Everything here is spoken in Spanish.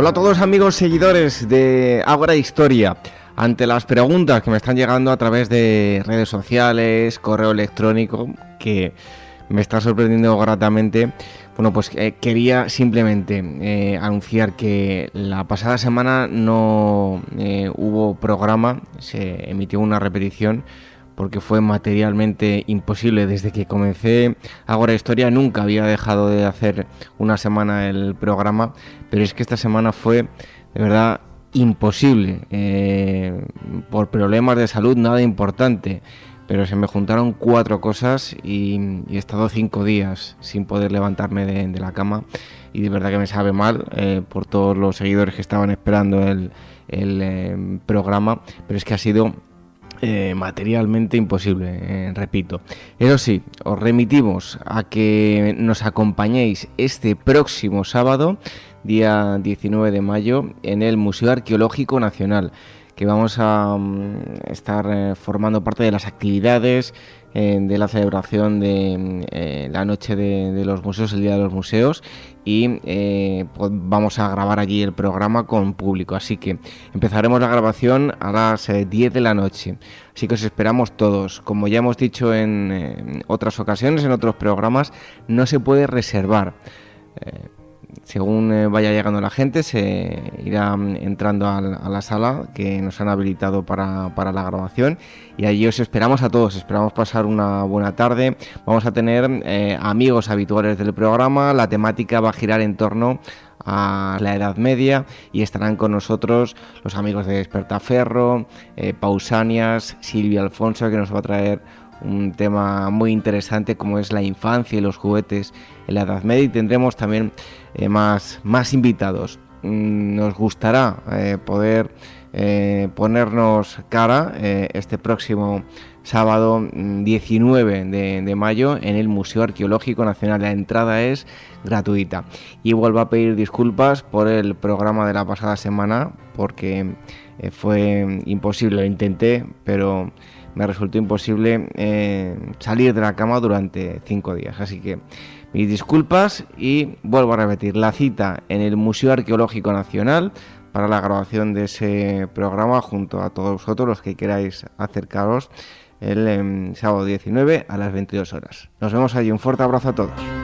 Hola a todos amigos seguidores de Ágora Historia. Ante las preguntas que me están llegando a través de redes sociales, correo electrónico, que me está sorprendiendo gratamente, bueno, pues eh, quería simplemente eh, anunciar que la pasada semana no eh, hubo programa, se emitió una repetición porque fue materialmente imposible. Desde que comencé Ahora Historia nunca había dejado de hacer una semana el programa, pero es que esta semana fue de verdad imposible. Eh, por problemas de salud nada importante. Pero se me juntaron cuatro cosas y, he estado cinco días sin poder levantarme de, la cama. Y de verdad que me sabe mal eh, por todos los seguidores que estaban esperando el, eh, programa. Pero es que ha sido eh, materialmente imposible, eh, repito. Eso sí, os remitimos a que nos acompañéis este próximo sábado, día 19 de mayo, en el Museo Arqueológico Nacional, que vamos a mm, estar eh, formando parte de las actividades de la celebración de eh, la noche de, los museos, el Día de los Museos, y eh, pues vamos a grabar allí el programa con público. Así que empezaremos la grabación a las 10 eh, de la noche. Así que os esperamos todos. Como ya hemos dicho en otras ocasiones, en otros programas, no se puede reservar según eh, vaya llegando la gente, se irá mm, entrando a, la sala que nos han habilitado para, la grabación y allí os esperamos a todos, esperamos pasar una buena tarde. Vamos a tener eh, amigos habituales del programa, la temática va a girar en torno a la Edad Media y estarán con nosotros los amigos de Despertaferro, eh, Pausanias, Silvia Alfonso que nos va a traer un tema muy interesante como es la infancia y los juguetes en la Edad Media y tendremos también eh, más, más invitados. Mm, nos gustará eh, poder eh, ponernos cara este próximo sábado 19 mm, de, de, mayo en el Museo Arqueológico Nacional. La entrada es gratuita. Y vuelvo a pedir disculpas por el programa de la pasada semana porque fue imposible, lo intenté, pero me resultó imposible eh, salir de la cama durante cinco días. Así que mis disculpas y vuelvo a repetir la cita en el Museo Arqueológico Nacional para la grabación de ese programa junto a todos vosotros los que queráis acercaros el em, sábado 19 a las 22 horas. Nos vemos allí, un fuerte abrazo a todos.